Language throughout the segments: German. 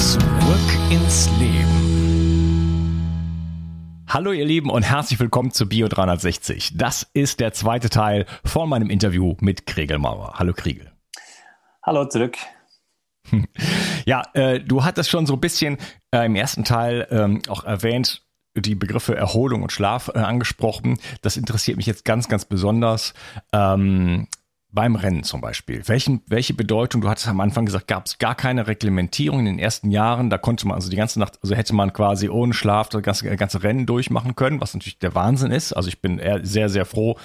Zurück ins Leben. Hallo ihr Lieben und herzlich willkommen zu Bio 360. Das ist der zweite Teil von meinem Interview mit Kregel Mauer. Hallo Kriegel. Hallo zurück. Ja, äh, du hattest schon so ein bisschen äh, im ersten Teil ähm, auch erwähnt, die Begriffe Erholung und Schlaf äh, angesprochen. Das interessiert mich jetzt ganz, ganz besonders. Ähm, beim Rennen zum Beispiel. Welchen, welche Bedeutung, du hattest am Anfang gesagt, gab es gar keine Reglementierung in den ersten Jahren. Da konnte man also die ganze Nacht, also hätte man quasi ohne Schlaf das ganze, ganze Rennen durchmachen können, was natürlich der Wahnsinn ist. Also ich bin eher sehr, sehr froh,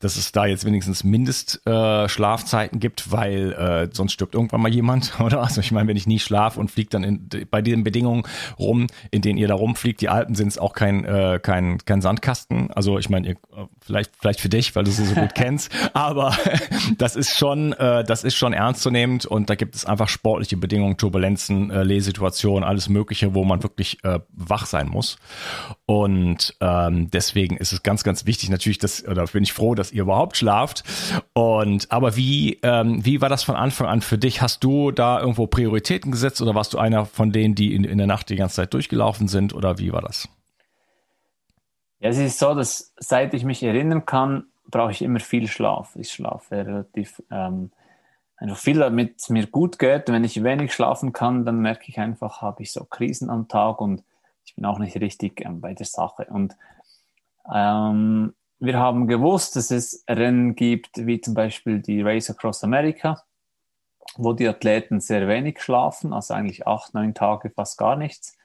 dass es da jetzt wenigstens Mindestschlafzeiten äh, gibt, weil äh, sonst stirbt irgendwann mal jemand, oder? Also ich meine, wenn ich nie schlafe und fliege dann in, bei den Bedingungen rum, in denen ihr da rumfliegt, die Alpen sind es auch kein, äh, kein, kein Sandkasten. Also ich meine, vielleicht, vielleicht für dich, weil du sie so gut kennst, aber das ist schon, äh, das ist schon ernstzunehmend und da gibt es einfach sportliche Bedingungen, Turbulenzen, äh, Lehsituationen, alles Mögliche, wo man wirklich äh, wach sein muss. Und ähm, deswegen ist es ganz, ganz wichtig natürlich, dass, oder bin ich froh, dass ihr überhaupt schlaft. Und aber wie, ähm, wie war das von Anfang an für dich? Hast du da irgendwo Prioritäten gesetzt oder warst du einer von denen, die in, in der Nacht die ganze Zeit durchgelaufen sind oder wie war das? Ja, es ist so, dass seit ich mich erinnern kann, brauche ich immer viel Schlaf. Ich schlafe relativ ähm, einfach viel, damit es mir gut geht. Wenn ich wenig schlafen kann, dann merke ich einfach, habe ich so Krisen am Tag und ich bin auch nicht richtig ähm, bei der Sache. Und ähm, wir haben gewusst, dass es Rennen gibt, wie zum Beispiel die Race Across America, wo die Athleten sehr wenig schlafen, also eigentlich acht, neun Tage fast gar nichts.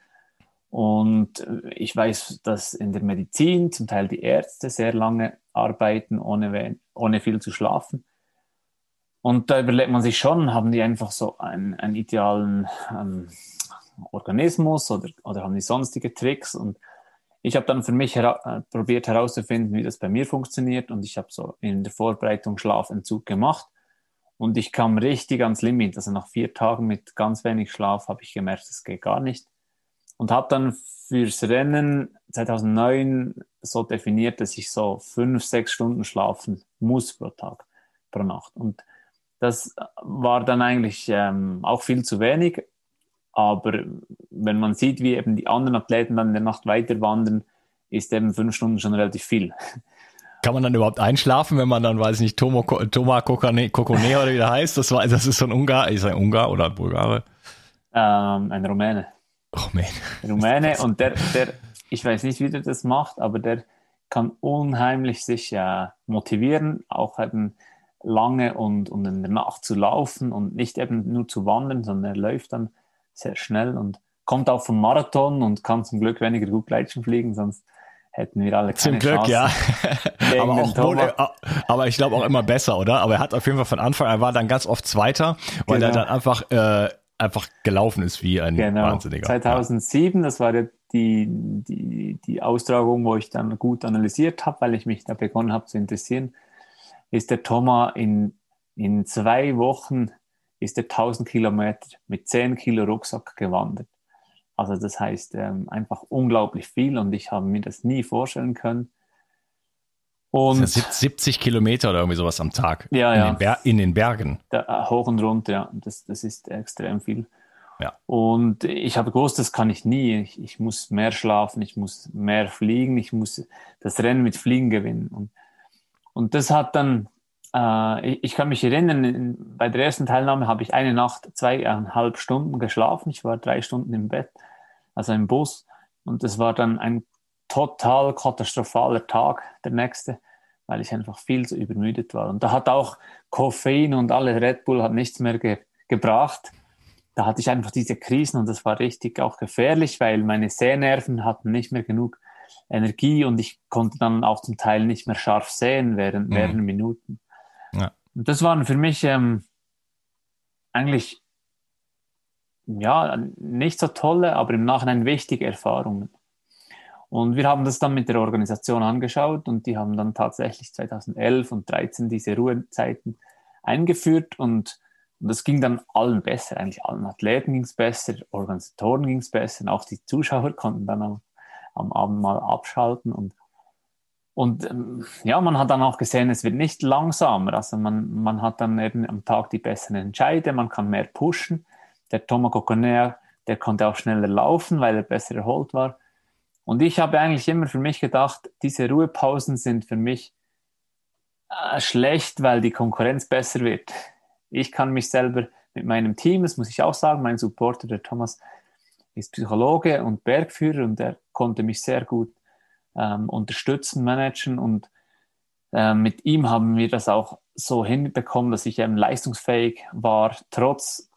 Und ich weiß, dass in der Medizin zum Teil die Ärzte sehr lange arbeiten, ohne, ohne viel zu schlafen. Und da überlegt man sich schon, haben die einfach so einen, einen idealen ähm, Organismus oder, oder haben die sonstige Tricks? Und ich habe dann für mich hera äh, probiert herauszufinden, wie das bei mir funktioniert. Und ich habe so in der Vorbereitung Schlafentzug gemacht. Und ich kam richtig ans Limit. Also nach vier Tagen mit ganz wenig Schlaf habe ich gemerkt, das geht gar nicht und habe dann fürs Rennen 2009 so definiert, dass ich so fünf, sechs Stunden schlafen muss pro Tag, pro Nacht. Und das war dann eigentlich ähm, auch viel zu wenig. Aber wenn man sieht, wie eben die anderen Athleten dann in der Nacht weiter wandern, ist eben fünf Stunden schon relativ viel. kann man dann überhaupt einschlafen, wenn man dann, weiß ich nicht, Tomo, Toma Kokone, Kokone oder wie der heißt? Das, war, das ist so ein Ungar, ist ein Ungar oder ein Bulgare? Ähm, ein Rumäne. Rumäne. Rumäne und der, der, ich weiß nicht, wie der das macht, aber der kann unheimlich sich äh, motivieren, auch eben lange und, und in der Nacht zu laufen und nicht eben nur zu wandern, sondern er läuft dann sehr schnell und kommt auch vom Marathon und kann zum Glück weniger gut Gleitschen fliegen, sonst hätten wir alle keine Zum Glück, Chance ja. aber, auch wohl, äh, aber ich glaube auch immer besser, oder? Aber er hat auf jeden Fall von Anfang an, er war dann ganz oft Zweiter, weil genau. er dann einfach, äh, einfach gelaufen ist wie ein genau. Wahnsinniger. 2007, ja. das war die, die, die Austragung, wo ich dann gut analysiert habe, weil ich mich da begonnen habe zu interessieren, ist der Thomas in, in zwei Wochen ist er 1000 Kilometer mit 10 Kilo Rucksack gewandert. Also das heißt ähm, einfach unglaublich viel und ich habe mir das nie vorstellen können. Und das 70 Kilometer oder irgendwie sowas am Tag. Ja, in ja. Den in den Bergen. Da, äh, hoch und runter, ja. Das, das ist extrem viel. Ja. Und ich habe gewusst, das kann ich nie. Ich, ich, muss mehr schlafen, ich muss mehr fliegen, ich muss das Rennen mit Fliegen gewinnen. Und, und das hat dann, äh, ich, ich, kann mich erinnern, in, bei der ersten Teilnahme habe ich eine Nacht zweieinhalb Stunden geschlafen. Ich war drei Stunden im Bett also im Bus. Und das war dann ein total katastrophaler Tag, der nächste, weil ich einfach viel zu übermüdet war. Und da hat auch Koffein und alle Red Bull hat nichts mehr ge gebracht. Da hatte ich einfach diese Krisen und das war richtig auch gefährlich, weil meine Sehnerven hatten nicht mehr genug Energie und ich konnte dann auch zum Teil nicht mehr scharf sehen während mhm. mehreren Minuten. Ja. Und das waren für mich ähm, eigentlich ja, nicht so tolle, aber im Nachhinein wichtige Erfahrungen. Und wir haben das dann mit der Organisation angeschaut und die haben dann tatsächlich 2011 und 2013 diese Ruhezeiten eingeführt und, und das ging dann allen besser, eigentlich allen Athleten ging es besser, Organisatoren ging es besser, und auch die Zuschauer konnten dann am, am Abend mal abschalten und und ähm, ja, man hat dann auch gesehen, es wird nicht langsamer. Also man, man hat dann eben am Tag die besseren Entscheide, man kann mehr pushen. Der Thomas Coconer, der konnte auch schneller laufen, weil er besser erholt war. Und ich habe eigentlich immer für mich gedacht, diese Ruhepausen sind für mich äh, schlecht, weil die Konkurrenz besser wird. Ich kann mich selber mit meinem Team, das muss ich auch sagen, mein Supporter, der Thomas, ist Psychologe und Bergführer und er konnte mich sehr gut ähm, unterstützen, managen und äh, mit ihm haben wir das auch so hinbekommen, dass ich eben leistungsfähig war, trotz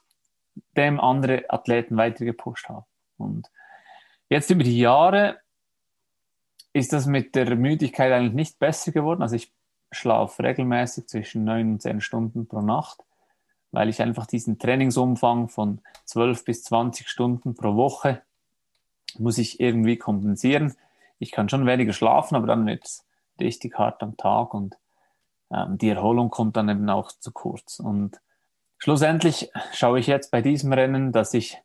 dem andere Athleten weiter gepusht haben. Und jetzt über die Jahre ist das mit der Müdigkeit eigentlich nicht besser geworden. Also ich schlafe regelmäßig zwischen neun und zehn Stunden pro Nacht, weil ich einfach diesen Trainingsumfang von zwölf bis zwanzig Stunden pro Woche muss ich irgendwie kompensieren. Ich kann schon weniger schlafen, aber dann wird es richtig hart am Tag und ähm, die Erholung kommt dann eben auch zu kurz. Und Schlussendlich schaue ich jetzt bei diesem Rennen, dass ich,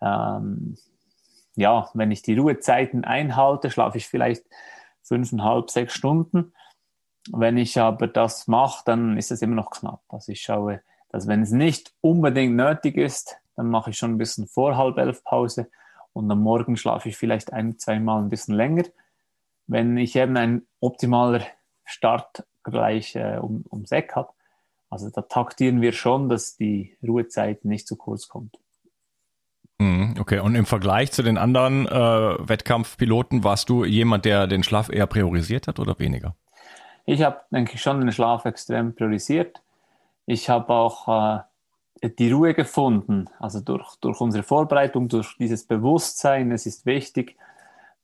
ähm, ja, wenn ich die Ruhezeiten einhalte, schlafe ich vielleicht fünfeinhalb, sechs Stunden. Wenn ich aber das mache, dann ist es immer noch knapp. Also ich schaue, dass wenn es nicht unbedingt nötig ist, dann mache ich schon ein bisschen vor halb elf Pause und am Morgen schlafe ich vielleicht ein, zweimal ein bisschen länger. Wenn ich eben ein optimaler Start gleich äh, um, um Sek habe, also da taktieren wir schon, dass die Ruhezeit nicht zu kurz kommt. Mhm, okay, und im Vergleich zu den anderen äh, Wettkampfpiloten, warst du jemand, der den Schlaf eher priorisiert hat oder weniger? Ich habe, denke ich, schon den Schlaf extrem priorisiert. Ich habe auch äh, die Ruhe gefunden, also durch, durch unsere Vorbereitung, durch dieses Bewusstsein, es ist wichtig,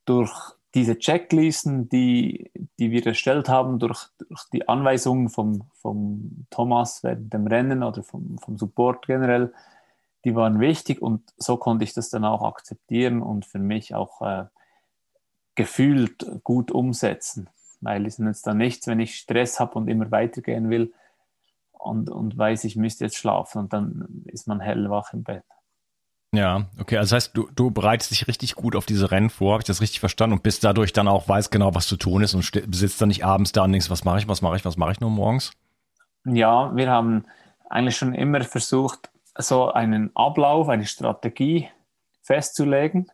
durch diese Checklisten, die, die wir erstellt haben durch, durch die Anweisungen vom, vom Thomas während dem Rennen oder vom, vom Support generell, die waren wichtig und so konnte ich das dann auch akzeptieren und für mich auch äh, gefühlt gut umsetzen. Weil es nützt dann nichts, wenn ich Stress habe und immer weitergehen will und, und weiß, ich müsste jetzt schlafen und dann ist man hellwach im Bett. Ja, okay. Also das heißt, du, du bereitest dich richtig gut auf diese Rennen vor, habe ich das richtig verstanden und bist dadurch dann auch weiß genau, was zu tun ist und sitzt dann nicht abends da und denkst, was mache ich, was mache ich, was mache ich nur morgens? Ja, wir haben eigentlich schon immer versucht, so einen Ablauf, eine Strategie festzulegen,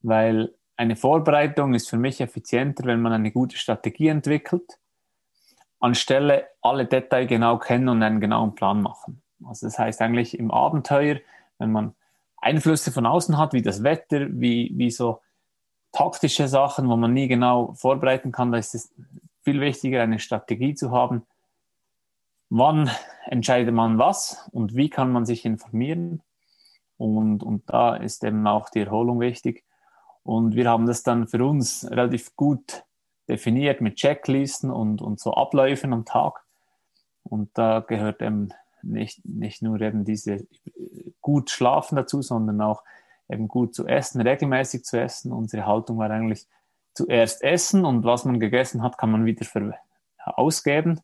weil eine Vorbereitung ist für mich effizienter, wenn man eine gute Strategie entwickelt anstelle alle Details genau kennen und einen genauen Plan machen. Also das heißt eigentlich im Abenteuer, wenn man Einflüsse von außen hat, wie das Wetter, wie, wie so taktische Sachen, wo man nie genau vorbereiten kann, da ist es viel wichtiger, eine Strategie zu haben. Wann entscheidet man was und wie kann man sich informieren? Und, und da ist eben auch die Erholung wichtig. Und wir haben das dann für uns relativ gut definiert mit Checklisten und, und so Abläufen am Tag. Und da gehört eben nicht, nicht nur eben diese gut schlafen dazu, sondern auch eben gut zu essen, regelmäßig zu essen. Unsere Haltung war eigentlich zuerst essen und was man gegessen hat, kann man wieder für, ausgeben.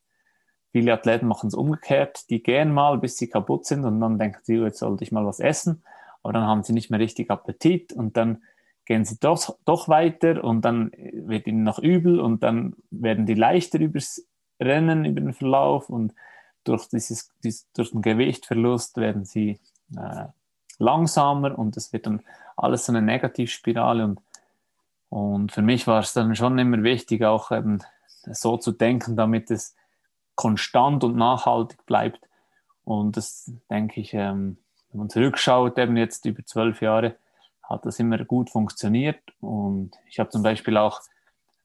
Viele Athleten machen es umgekehrt. Die gehen mal, bis sie kaputt sind und dann denken sie, jetzt sollte ich mal was essen. Aber dann haben sie nicht mehr richtig Appetit und dann gehen sie doch, doch weiter und dann wird ihnen noch übel und dann werden die leichter übers Rennen, über den Verlauf und durch, dieses, dieses durch den Gewichtverlust werden sie äh, langsamer und es wird dann alles so eine Negativspirale und, und für mich war es dann schon immer wichtig, auch eben so zu denken, damit es konstant und nachhaltig bleibt. Und das denke ich, ähm, wenn man zurückschaut, eben jetzt über zwölf Jahre, hat das immer gut funktioniert. Und ich habe zum Beispiel auch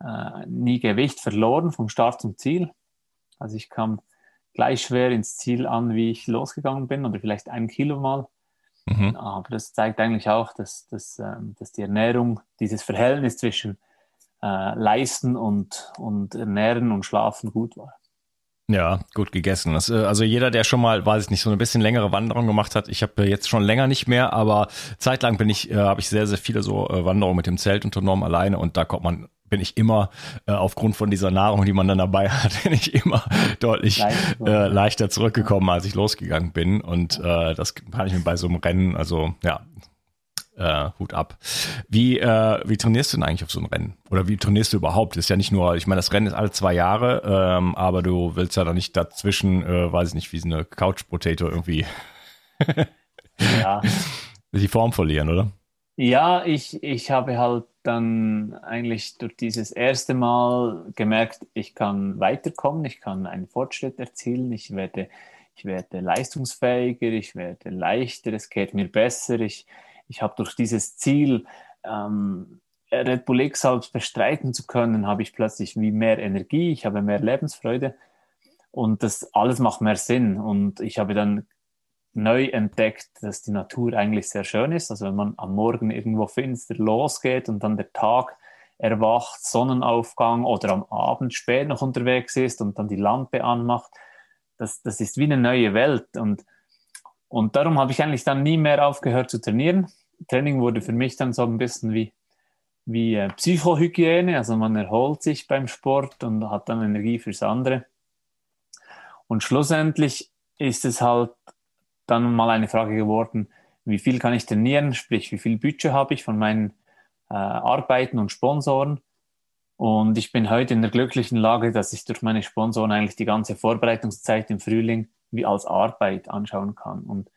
äh, nie Gewicht verloren vom Start zum Ziel. Also ich kam gleich schwer ins Ziel an, wie ich losgegangen bin, oder vielleicht ein Kilo mal. Mhm. Aber das zeigt eigentlich auch, dass, dass, ähm, dass die Ernährung, dieses Verhältnis zwischen äh, Leisten und, und Ernähren und Schlafen gut war. Ja, gut gegessen. Das, äh, also jeder, der schon mal, weiß ich nicht, so eine bisschen längere Wanderung gemacht hat, ich habe jetzt schon länger nicht mehr, aber zeitlang bin ich, äh, habe ich sehr, sehr viele so äh, Wanderungen mit dem Zelt unternommen alleine und da kommt man bin ich immer äh, aufgrund von dieser Nahrung, die man dann dabei hat, bin ich immer deutlich äh, leichter zurückgekommen, als ich losgegangen bin. Und äh, das kann ich mir bei so einem Rennen, also ja, äh, Hut ab. Wie, äh, wie trainierst du denn eigentlich auf so ein Rennen? Oder wie trainierst du überhaupt? Das ist ja nicht nur, ich meine, das Rennen ist alle zwei Jahre, ähm, aber du willst ja da nicht dazwischen, äh, weiß ich nicht, wie so eine Couch Potato irgendwie ja. die Form verlieren, oder? Ja, ich, ich habe halt dann eigentlich durch dieses erste Mal gemerkt, ich kann weiterkommen, ich kann einen Fortschritt erzielen, ich werde, ich werde leistungsfähiger, ich werde leichter, es geht mir besser, ich, ich habe durch dieses Ziel, ähm, Red Bull X halt bestreiten zu können, habe ich plötzlich wie mehr Energie, ich habe mehr Lebensfreude und das alles macht mehr Sinn und ich habe dann neu entdeckt, dass die Natur eigentlich sehr schön ist. Also wenn man am Morgen irgendwo finster losgeht und dann der Tag erwacht, Sonnenaufgang oder am Abend spät noch unterwegs ist und dann die Lampe anmacht, das, das ist wie eine neue Welt. Und, und darum habe ich eigentlich dann nie mehr aufgehört zu trainieren. Training wurde für mich dann so ein bisschen wie, wie äh, Psychohygiene. Also man erholt sich beim Sport und hat dann Energie fürs andere. Und schlussendlich ist es halt dann mal eine Frage geworden, wie viel kann ich trainieren, sprich wie viel Budget habe ich von meinen äh, Arbeiten und Sponsoren. Und ich bin heute in der glücklichen Lage, dass ich durch meine Sponsoren eigentlich die ganze Vorbereitungszeit im Frühling wie als Arbeit anschauen kann. Und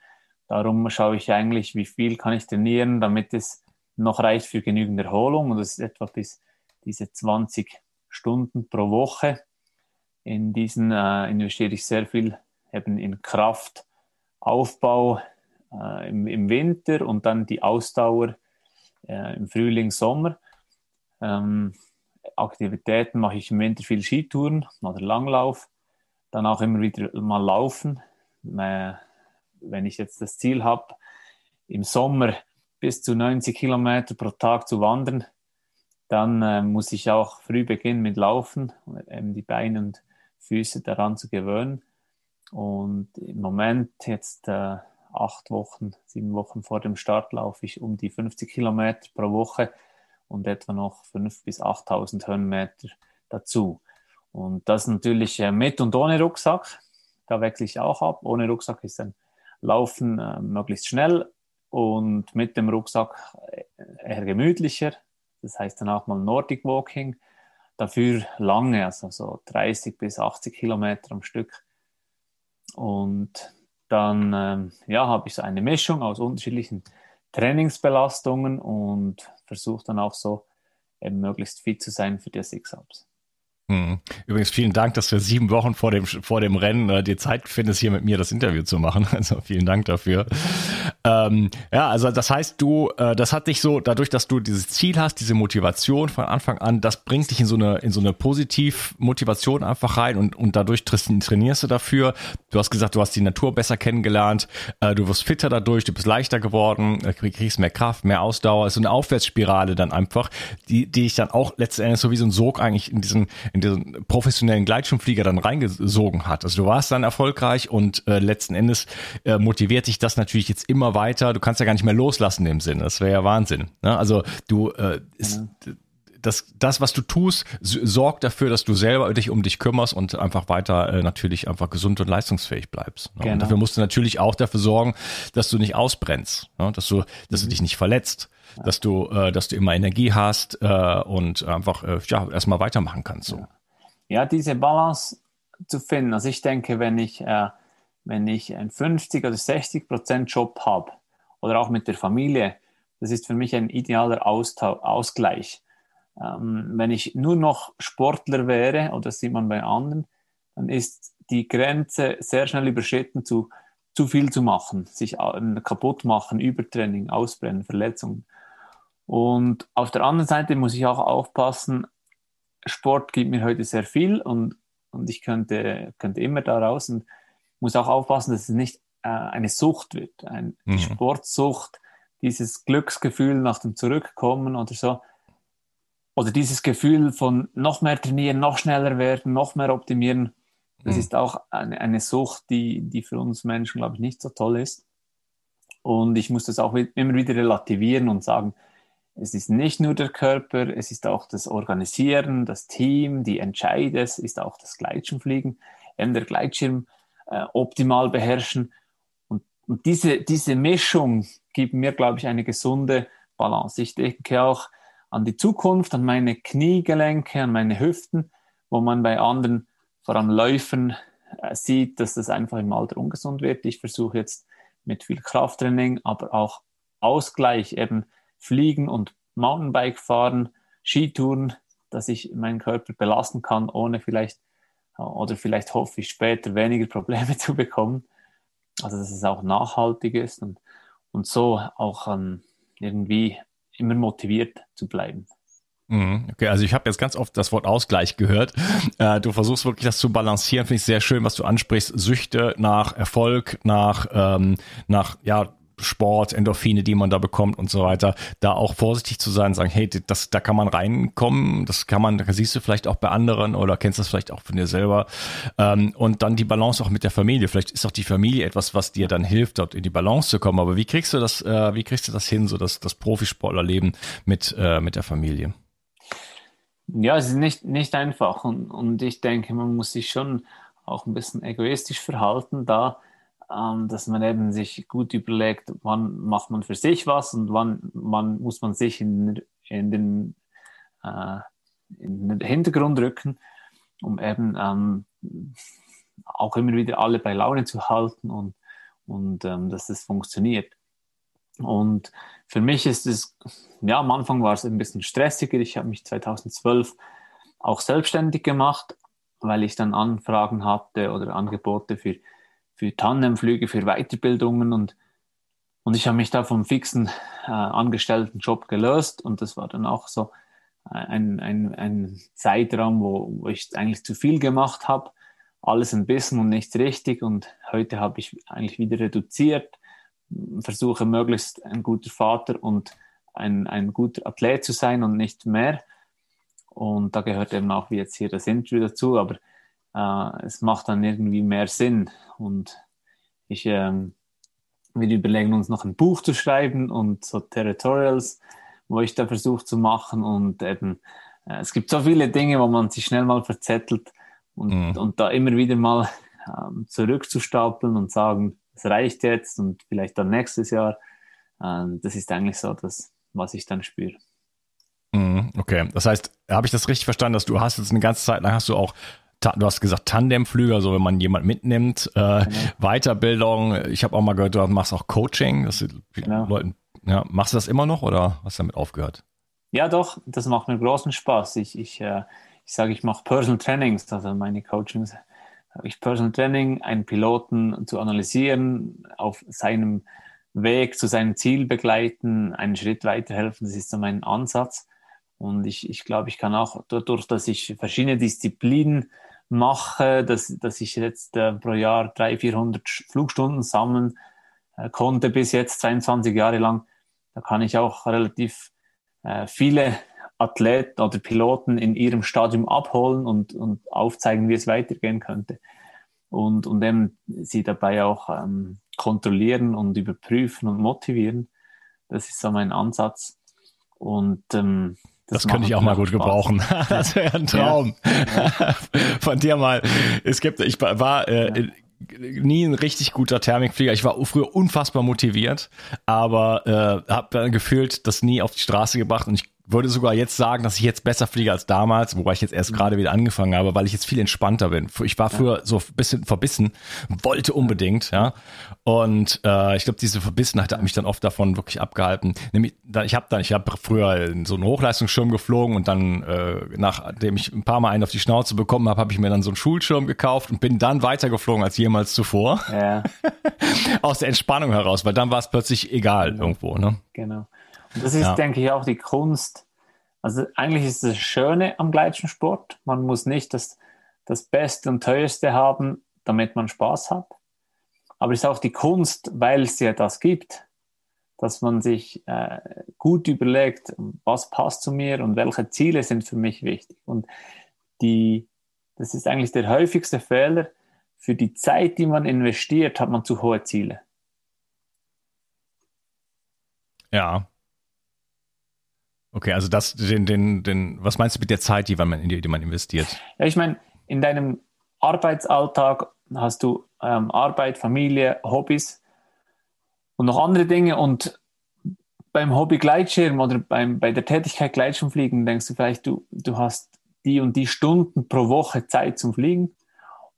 darum schaue ich eigentlich, wie viel kann ich trainieren, damit es noch reicht für genügend Erholung. Und das ist etwa bis diese 20 Stunden pro Woche. In diesen äh, investiere ich sehr viel eben in Kraft, Aufbau äh, im, im, Winter und dann die Ausdauer äh, im Frühling, Sommer. Ähm, Aktivitäten mache ich im Winter viel Skitouren oder Langlauf, dann auch immer wieder mal laufen. Äh, wenn ich jetzt das Ziel habe, im Sommer bis zu 90 Kilometer pro Tag zu wandern, dann äh, muss ich auch früh beginnen mit Laufen, um eben die Beine und Füße daran zu gewöhnen. Und im Moment jetzt äh, acht Wochen, sieben Wochen vor dem Start laufe ich um die 50 Kilometer pro Woche und etwa noch 5.000 bis 8.000 Höhenmeter dazu. Und das natürlich äh, mit und ohne Rucksack. Da wechsle ich auch ab. Ohne Rucksack ist ein Laufen äh, möglichst schnell und mit dem Rucksack äh, eher gemütlicher. Das heißt dann auch mal Nordic Walking. Dafür lange, also so 30 bis 80 Kilometer am Stück. Und dann ähm, ja, habe ich so eine Mischung aus unterschiedlichen Trainingsbelastungen und versuche dann auch so eben möglichst fit zu sein für die Six-Ups. Hm. Übrigens vielen Dank, dass du sieben Wochen vor dem, vor dem Rennen äh, dir Zeit findest, hier mit mir das Interview zu machen. Also vielen Dank dafür. Ähm, ja, also das heißt, du, äh, das hat dich so, dadurch, dass du dieses Ziel hast, diese Motivation von Anfang an, das bringt dich in so eine, in so eine Positiv-Motivation einfach rein und, und dadurch trainierst du dafür. Du hast gesagt, du hast die Natur besser kennengelernt, äh, du wirst fitter dadurch, du bist leichter geworden, äh, kriegst mehr Kraft, mehr Ausdauer. Ist so eine Aufwärtsspirale dann einfach, die, die dich dann auch letztendlich so wie so ein Sog eigentlich in diesen in diesen professionellen Gleitschirmflieger dann reingesogen hat. Also du warst dann erfolgreich und äh, letzten Endes äh, motiviert dich das natürlich jetzt immer weiter. Du kannst ja gar nicht mehr loslassen im Sinne. Das wäre ja Wahnsinn. Ne? Also du äh, ist, ja. das, das, was du tust, sorgt dafür, dass du selber dich um dich kümmerst und einfach weiter äh, natürlich einfach gesund und leistungsfähig bleibst. Ne? Genau. Und dafür musst du natürlich auch dafür sorgen, dass du nicht ausbrennst, ne? dass du, dass mhm. du dich nicht verletzt dass du, äh, dass du immer Energie hast äh, und einfach äh, ja erstmal weitermachen kannst. So. Ja. ja, diese Balance zu finden. Also ich denke, wenn ich, äh, wenn ich einen 50 oder 60 Prozent Job habe oder auch mit der Familie, das ist für mich ein idealer Austau Ausgleich. Ähm, wenn ich nur noch Sportler wäre, oder das sieht man bei anderen, dann ist die Grenze sehr schnell überschritten zu zu viel zu machen, sich äh, kaputt machen, Übertraining, Ausbrennen, Verletzungen. Und auf der anderen Seite muss ich auch aufpassen, Sport gibt mir heute sehr viel und, und ich könnte, könnte immer da raus und muss auch aufpassen, dass es nicht äh, eine Sucht wird, ein, mhm. die Sportsucht, dieses Glücksgefühl nach dem Zurückkommen oder so. Oder dieses Gefühl von noch mehr trainieren, noch schneller werden, noch mehr optimieren. Das mhm. ist auch eine, eine Sucht, die, die für uns Menschen, glaube ich, nicht so toll ist. Und ich muss das auch immer wieder relativieren und sagen, es ist nicht nur der Körper, es ist auch das Organisieren, das Team, die Entscheide, es ist auch das Gleitschirmfliegen, eben der Gleitschirm äh, optimal beherrschen. Und, und diese, diese Mischung gibt mir, glaube ich, eine gesunde Balance. Ich denke auch an die Zukunft, an meine Kniegelenke, an meine Hüften, wo man bei anderen, vor allem Läufern, äh, sieht, dass das einfach im Alter ungesund wird. Ich versuche jetzt mit viel Krafttraining, aber auch Ausgleich eben Fliegen und Mountainbike fahren, Skitouren, dass ich meinen Körper belasten kann, ohne vielleicht oder vielleicht hoffe ich später weniger Probleme zu bekommen. Also dass es auch nachhaltig ist und, und so auch ähm, irgendwie immer motiviert zu bleiben. Mhm, okay, also ich habe jetzt ganz oft das Wort Ausgleich gehört. Äh, du versuchst wirklich das zu balancieren, finde ich sehr schön, was du ansprichst. Süchte nach Erfolg, nach, ähm, nach ja, Sport, Endorphine, die man da bekommt und so weiter, da auch vorsichtig zu sein, sagen, hey, das, da kann man reinkommen, das kann man, da siehst du vielleicht auch bei anderen oder kennst das vielleicht auch von dir selber. Ähm, und dann die Balance auch mit der Familie. Vielleicht ist auch die Familie etwas, was dir dann hilft, dort in die Balance zu kommen. Aber wie kriegst du das, äh, wie kriegst du das hin, so das, das Profisportlerleben mit, äh, mit der Familie? Ja, es ist nicht, nicht einfach und, und ich denke, man muss sich schon auch ein bisschen egoistisch verhalten, da ähm, dass man eben sich gut überlegt, wann macht man für sich was und wann, wann muss man sich in, in, den, äh, in den Hintergrund rücken, um eben ähm, auch immer wieder alle bei Laune zu halten und, und ähm, dass das funktioniert. Und für mich ist es, ja, am Anfang war es ein bisschen stressiger. Ich habe mich 2012 auch selbstständig gemacht, weil ich dann Anfragen hatte oder Angebote für für Tandemflüge, für Weiterbildungen und, und ich habe mich da vom fixen äh, Angestelltenjob gelöst und das war dann auch so ein, ein, ein Zeitraum, wo, wo ich eigentlich zu viel gemacht habe, alles ein bisschen und nichts richtig und heute habe ich eigentlich wieder reduziert, versuche möglichst ein guter Vater und ein, ein guter Athlet zu sein und nicht mehr. Und da gehört eben auch wie jetzt hier das Interview dazu, aber äh, es macht dann irgendwie mehr Sinn. Und ich, ähm, wir überlegen uns noch ein Buch zu schreiben und so Territorials, wo ich da versuche zu machen. Und eben, äh, es gibt so viele Dinge, wo man sich schnell mal verzettelt und, mhm. und da immer wieder mal ähm, zurückzustapeln und sagen, es reicht jetzt und vielleicht dann nächstes Jahr. Ähm, das ist eigentlich so das, was ich dann spüre. Mhm, okay, das heißt, habe ich das richtig verstanden, dass du hast jetzt eine ganze Zeit lang hast du auch du hast gesagt Tandemflüge, also wenn man jemand mitnimmt, äh, genau. Weiterbildung. Ich habe auch mal gehört, du machst auch Coaching. Das genau. Leuten, ja, machst du das immer noch oder hast du damit aufgehört? Ja, doch, das macht mir großen Spaß. Ich, ich, äh, ich sage, ich mache Personal Trainings, also meine Coachings, habe ich Personal Training, einen Piloten zu analysieren, auf seinem Weg zu seinem Ziel begleiten, einen Schritt weiterhelfen. Das ist so mein Ansatz. Und ich, ich glaube, ich kann auch dadurch, dass ich verschiedene Disziplinen mache, dass, dass ich jetzt äh, pro Jahr 300, 400 Flugstunden sammeln äh, konnte bis jetzt 22 Jahre lang, da kann ich auch relativ äh, viele Athleten oder Piloten in ihrem Stadium abholen und, und aufzeigen, wie es weitergehen könnte. Und, und eben sie dabei auch ähm, kontrollieren und überprüfen und motivieren. Das ist so mein Ansatz. Und ähm, das, das könnte ich auch mal gut Spaß. gebrauchen. das wäre ein Traum. Ja. Von dir mal. Es gibt, ich war äh, ja. nie ein richtig guter Thermikflieger. Ich war früher unfassbar motiviert, aber äh, habe dann gefühlt das nie auf die Straße gebracht und ich würde sogar jetzt sagen, dass ich jetzt besser fliege als damals, wobei ich jetzt erst mhm. gerade wieder angefangen habe, weil ich jetzt viel entspannter bin. Ich war früher so ein bisschen verbissen, wollte unbedingt, ja. Und äh, ich glaube, diese Verbissenheit hat mich dann oft davon wirklich abgehalten. Nämlich, ich habe dann, ich habe früher so einen Hochleistungsschirm geflogen und dann, äh, nachdem ich ein paar Mal einen auf die Schnauze bekommen habe, habe ich mir dann so einen Schulschirm gekauft und bin dann weitergeflogen als jemals zuvor. Ja. Aus der Entspannung heraus, weil dann war es plötzlich egal genau. irgendwo, ne? Genau. Das ist, ja. denke ich, auch die Kunst. Also eigentlich ist das Schöne am Gleitschirmsport. Man muss nicht das, das Beste und Teuerste haben, damit man Spaß hat. Aber es ist auch die Kunst, weil es ja das gibt, dass man sich äh, gut überlegt, was passt zu mir und welche Ziele sind für mich wichtig. Und die, das ist eigentlich der häufigste Fehler. Für die Zeit, die man investiert, hat man zu hohe Ziele. Ja, Okay, also das, den, den, den, was meinst du mit der Zeit, die man, die man investiert? Ja, ich meine, in deinem Arbeitsalltag hast du ähm, Arbeit, Familie, Hobbys und noch andere Dinge und beim Hobby Gleitschirm oder beim, bei der Tätigkeit Gleitschirmfliegen denkst du vielleicht, du, du hast die und die Stunden pro Woche Zeit zum Fliegen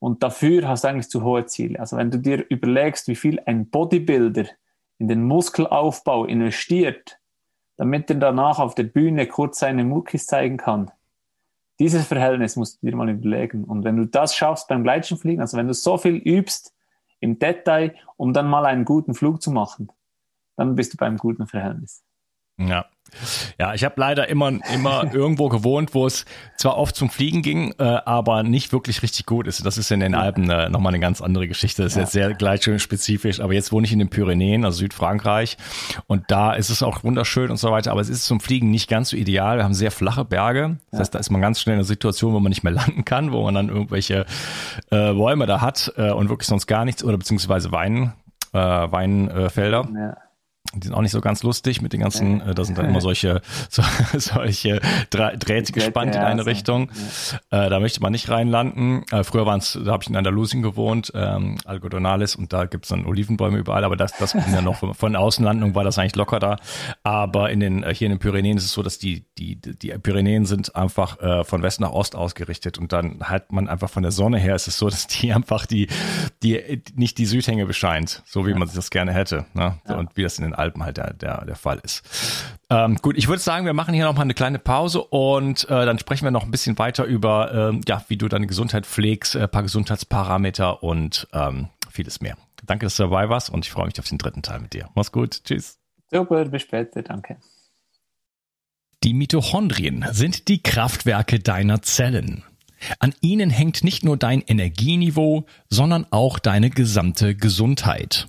und dafür hast du eigentlich zu hohe Ziele. Also wenn du dir überlegst, wie viel ein Bodybuilder in den Muskelaufbau investiert, damit er danach auf der Bühne kurz seine Muckis zeigen kann. Dieses Verhältnis musst du dir mal überlegen. Und wenn du das schaffst beim Gleitschirmfliegen, also wenn du so viel übst im Detail, um dann mal einen guten Flug zu machen, dann bist du beim guten Verhältnis. Ja, ja, ich habe leider immer, immer irgendwo gewohnt, wo es zwar oft zum Fliegen ging, äh, aber nicht wirklich richtig gut ist. Das ist in den Alpen äh, nochmal eine ganz andere Geschichte. Das ist ja. jetzt sehr gleitschirmspezifisch, aber jetzt wohne ich in den Pyrenäen, also Südfrankreich. Und da ist es auch wunderschön und so weiter, aber es ist zum Fliegen nicht ganz so ideal. Wir haben sehr flache Berge. Das heißt, da ist man ganz schnell in einer Situation, wo man nicht mehr landen kann, wo man dann irgendwelche äh, Bäume da hat äh, und wirklich sonst gar nichts oder beziehungsweise Wein, äh, Weinfelder. Ja die sind auch nicht so ganz lustig mit den ganzen, äh, da sind dann immer solche, so, solche Drähte gespannt in eine Richtung. Äh, da möchte man nicht reinlanden. Äh, früher waren es, da habe ich in Andalusien gewohnt, ähm, Algodonales, und da gibt's dann Olivenbäume überall, aber das, das ging ja noch von, von Außenlandung war das eigentlich locker da. Aber in den, äh, hier in den Pyrenäen ist es so, dass die, die, die Pyrenäen sind einfach äh, von West nach Ost ausgerichtet und dann hat man einfach von der Sonne her ist es so, dass die einfach die, die nicht die Südhänge bescheint, so wie man sich das gerne hätte. Ne? Ja. Und wie das in den Alpen halt der, der, der Fall ist. Ähm, gut, ich würde sagen, wir machen hier noch mal eine kleine Pause und äh, dann sprechen wir noch ein bisschen weiter über, ähm, ja, wie du deine Gesundheit pflegst, äh, paar Gesundheitsparameter und ähm, vieles mehr. Danke, dass du dabei warst und ich freue mich auf den dritten Teil mit dir. Mach's gut. Tschüss. Super, bis später. Danke. Die Mitochondrien sind die Kraftwerke deiner Zellen. An ihnen hängt nicht nur dein Energieniveau, sondern auch deine gesamte Gesundheit.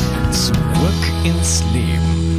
Zurück ins Leben.